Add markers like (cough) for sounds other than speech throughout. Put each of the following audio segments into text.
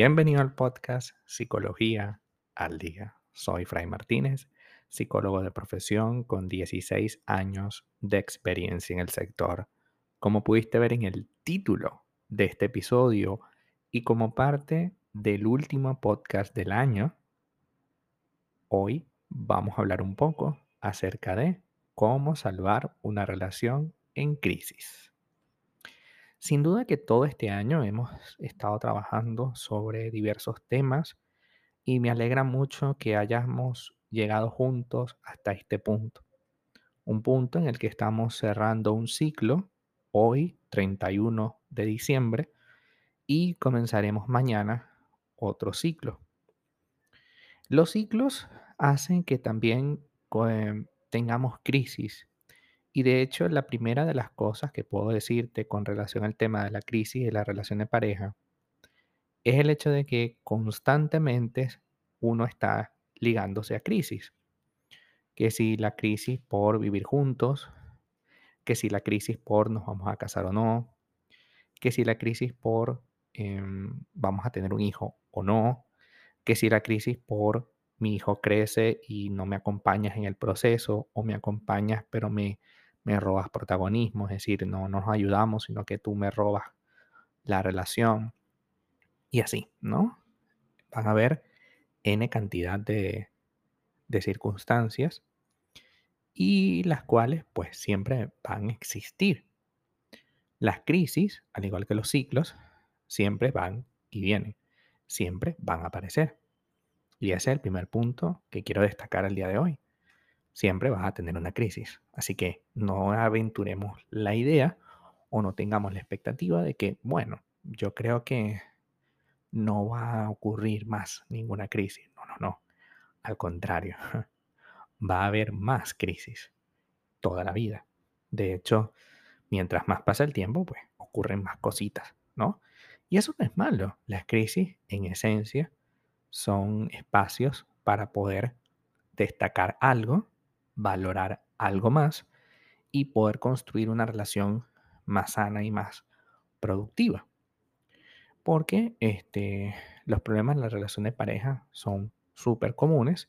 Bienvenido al podcast Psicología al Día. Soy Fray Martínez, psicólogo de profesión con 16 años de experiencia en el sector. Como pudiste ver en el título de este episodio y como parte del último podcast del año, hoy vamos a hablar un poco acerca de cómo salvar una relación en crisis. Sin duda que todo este año hemos estado trabajando sobre diversos temas y me alegra mucho que hayamos llegado juntos hasta este punto. Un punto en el que estamos cerrando un ciclo hoy, 31 de diciembre, y comenzaremos mañana otro ciclo. Los ciclos hacen que también eh, tengamos crisis y de hecho, la primera de las cosas que puedo decirte con relación al tema de la crisis y la relación de pareja es el hecho de que constantemente uno está ligándose a crisis. Que si la crisis por vivir juntos, que si la crisis por nos vamos a casar o no, que si la crisis por em, vamos a tener un hijo o no, que si la crisis por mi hijo crece y no me acompañas en el proceso o me acompañas pero me me robas protagonismo, es decir, no, nos ayudamos, sino que tú me robas la relación. Y así, ¿no? Van a haber N cantidad de, de circunstancias y las cuales pues siempre van a existir. Las crisis, al igual que los ciclos, siempre van y vienen, siempre van a aparecer. Y ese es el primer punto que quiero destacar el día de hoy siempre vas a tener una crisis. Así que no aventuremos la idea o no tengamos la expectativa de que, bueno, yo creo que no va a ocurrir más ninguna crisis. No, no, no. Al contrario, (laughs) va a haber más crisis toda la vida. De hecho, mientras más pasa el tiempo, pues ocurren más cositas, ¿no? Y eso no es malo. Las crisis, en esencia, son espacios para poder destacar algo valorar algo más y poder construir una relación más sana y más productiva. Porque este, los problemas en la relación de pareja son súper comunes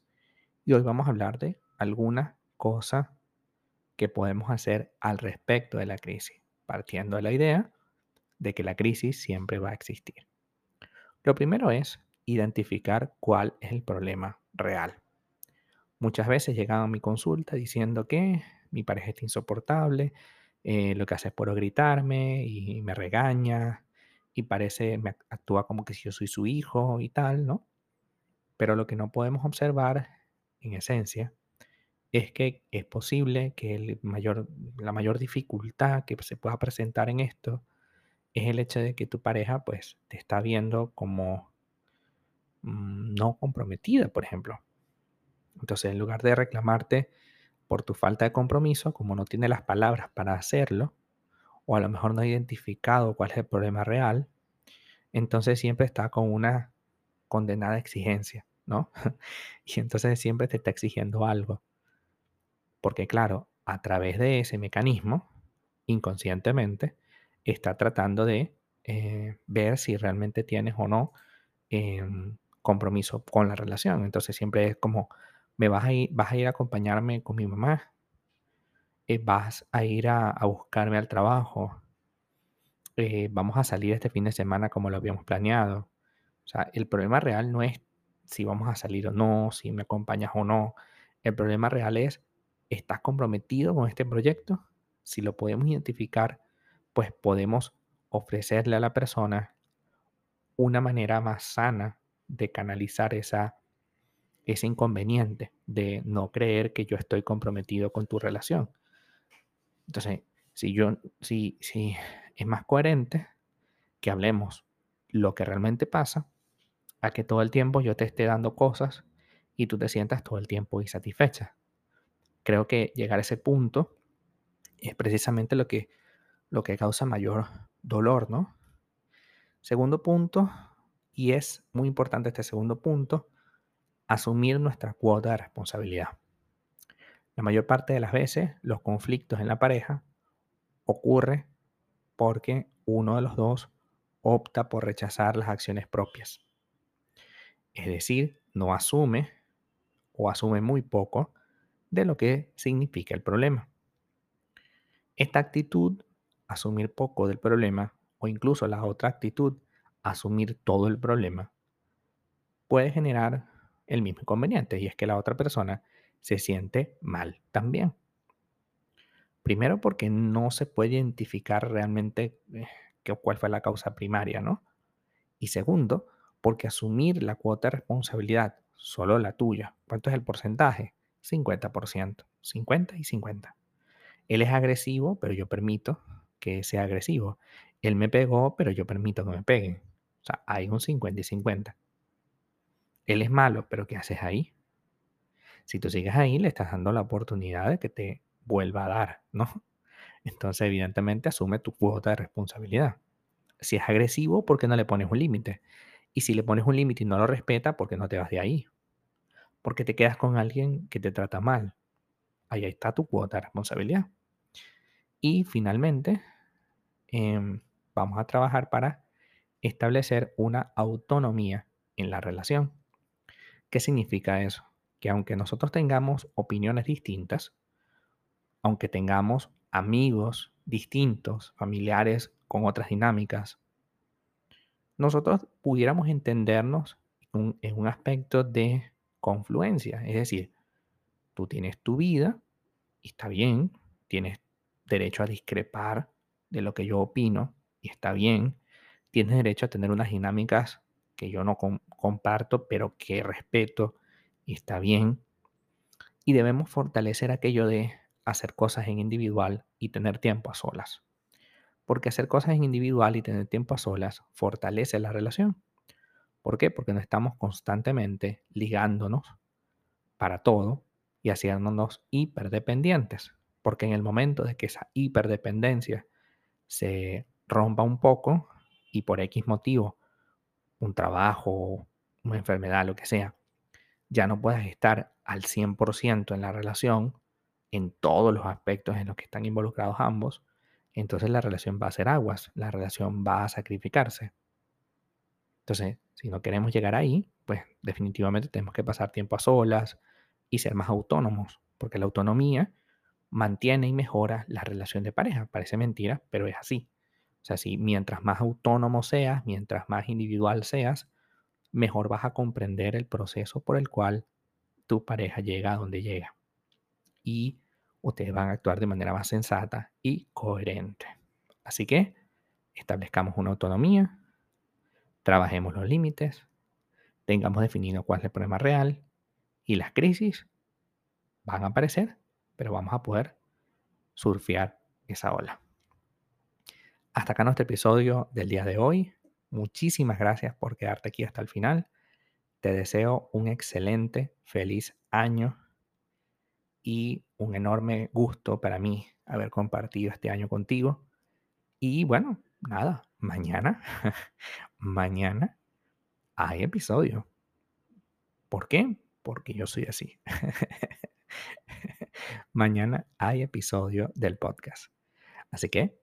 y hoy vamos a hablar de algunas cosas que podemos hacer al respecto de la crisis, partiendo de la idea de que la crisis siempre va a existir. Lo primero es identificar cuál es el problema real. Muchas veces llegan a mi consulta diciendo que mi pareja está insoportable, eh, lo que hace es por gritarme y me regaña y parece, me actúa como que si yo soy su hijo y tal, ¿no? Pero lo que no podemos observar en esencia es que es posible que el mayor, la mayor dificultad que se pueda presentar en esto es el hecho de que tu pareja pues te está viendo como mm, no comprometida, por ejemplo. Entonces, en lugar de reclamarte por tu falta de compromiso, como no tiene las palabras para hacerlo, o a lo mejor no ha identificado cuál es el problema real, entonces siempre está con una condenada exigencia, ¿no? (laughs) y entonces siempre te está exigiendo algo. Porque claro, a través de ese mecanismo, inconscientemente, está tratando de eh, ver si realmente tienes o no em, compromiso con la relación. Entonces siempre es como, me vas a ir, vas a ir a acompañarme con mi mamá, eh, vas a ir a, buscarme al trabajo, eh, vamos a salir este fin de semana como lo habíamos planeado. O sea, el problema real no es si vamos a salir o no, si me acompañas o no. El problema real es, ¿estás comprometido con este proyecto? Si lo podemos identificar, pues podemos ofrecerle a la persona una manera más sana de canalizar esa ese inconveniente de no creer que yo estoy comprometido con tu relación. Entonces, si yo, si, si es más coherente que hablemos lo que realmente pasa, a que todo el tiempo yo te esté dando cosas y tú te sientas todo el tiempo insatisfecha. Creo que llegar a ese punto es precisamente lo que, lo que causa mayor dolor, ¿no? Segundo punto, y es muy importante este segundo punto, asumir nuestra cuota de responsabilidad. La mayor parte de las veces los conflictos en la pareja ocurre porque uno de los dos opta por rechazar las acciones propias. Es decir, no asume o asume muy poco de lo que significa el problema. Esta actitud, asumir poco del problema, o incluso la otra actitud, asumir todo el problema, puede generar el mismo inconveniente y es que la otra persona se siente mal también. Primero porque no se puede identificar realmente eh, cuál fue la causa primaria, ¿no? Y segundo, porque asumir la cuota de responsabilidad, solo la tuya, ¿cuánto es el porcentaje? 50%, 50 y 50. Él es agresivo, pero yo permito que sea agresivo. Él me pegó, pero yo permito que me peguen. O sea, hay un 50 y 50. Él es malo, pero ¿qué haces ahí? Si tú sigues ahí, le estás dando la oportunidad de que te vuelva a dar, ¿no? (laughs) Entonces, evidentemente, asume tu cuota de responsabilidad. Si es agresivo, ¿por qué no le pones un límite? Y si le pones un límite y no lo respeta, ¿por qué no te vas de ahí? Porque te quedas con alguien que te trata mal. Ahí está tu cuota de responsabilidad. Y finalmente, em, vamos a trabajar para establecer una autonomía en la relación. ¿Qué significa eso? Que aunque nosotros tengamos opiniones distintas, aunque tengamos amigos distintos, familiares con otras dinámicas, nosotros pudiéramos entendernos en un aspecto de confluencia. Es decir, tú tienes tu vida y está bien, tienes derecho a discrepar de lo que yo opino y está bien, tienes derecho a tener unas dinámicas que yo no comparto, pero que respeto y está bien. Y debemos fortalecer aquello de hacer cosas en individual y tener tiempo a solas. Porque hacer cosas en individual y tener tiempo a solas fortalece la relación. ¿Por qué? Porque no estamos constantemente ligándonos para todo y haciéndonos hiperdependientes. Porque en el momento de que esa hiperdependencia se rompa un poco y por X motivo, un trabajo, una enfermedad, lo que sea, ya no puedes estar al 100% en la relación, en todos los aspectos en los que están involucrados ambos, entonces la relación va a ser aguas, la relación va a sacrificarse. Entonces, si no queremos llegar ahí, pues definitivamente tenemos que pasar tiempo a solas y ser más autónomos, porque la autonomía mantiene y mejora la relación de pareja. Parece mentira, pero es así. O sea, si mientras más autónomo seas, mientras más individual seas, mejor vas a comprender el proceso por el cual tu pareja llega a donde llega y ustedes van a actuar de manera más sensata y coherente. Así que establezcamos una autonomía, trabajemos los límites, tengamos definido cuál es el problema real y las crisis van a aparecer, pero vamos a poder surfear esa ola. Hasta acá nuestro episodio del día de hoy. Muchísimas gracias por quedarte aquí hasta el final. Te deseo un excelente, feliz año y un enorme gusto para mí haber compartido este año contigo. Y bueno, nada, mañana, (laughs) mañana hay episodio. ¿Por qué? Porque yo soy así. (laughs) mañana hay episodio del podcast. Así que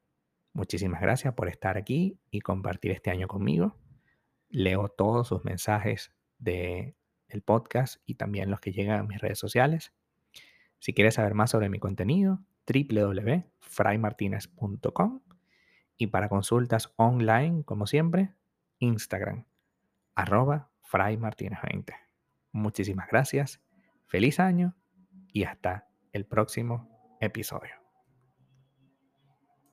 muchísimas gracias por estar aquí y compartir este año conmigo. Leo todos sus mensajes de el podcast y también los que llegan a mis redes sociales. Si quieres saber más sobre mi contenido, www.fraymartinez.com y para consultas online, como siempre, Instagram, arroba fraymartinez20. Muchísimas gracias, feliz año y hasta el próximo episodio.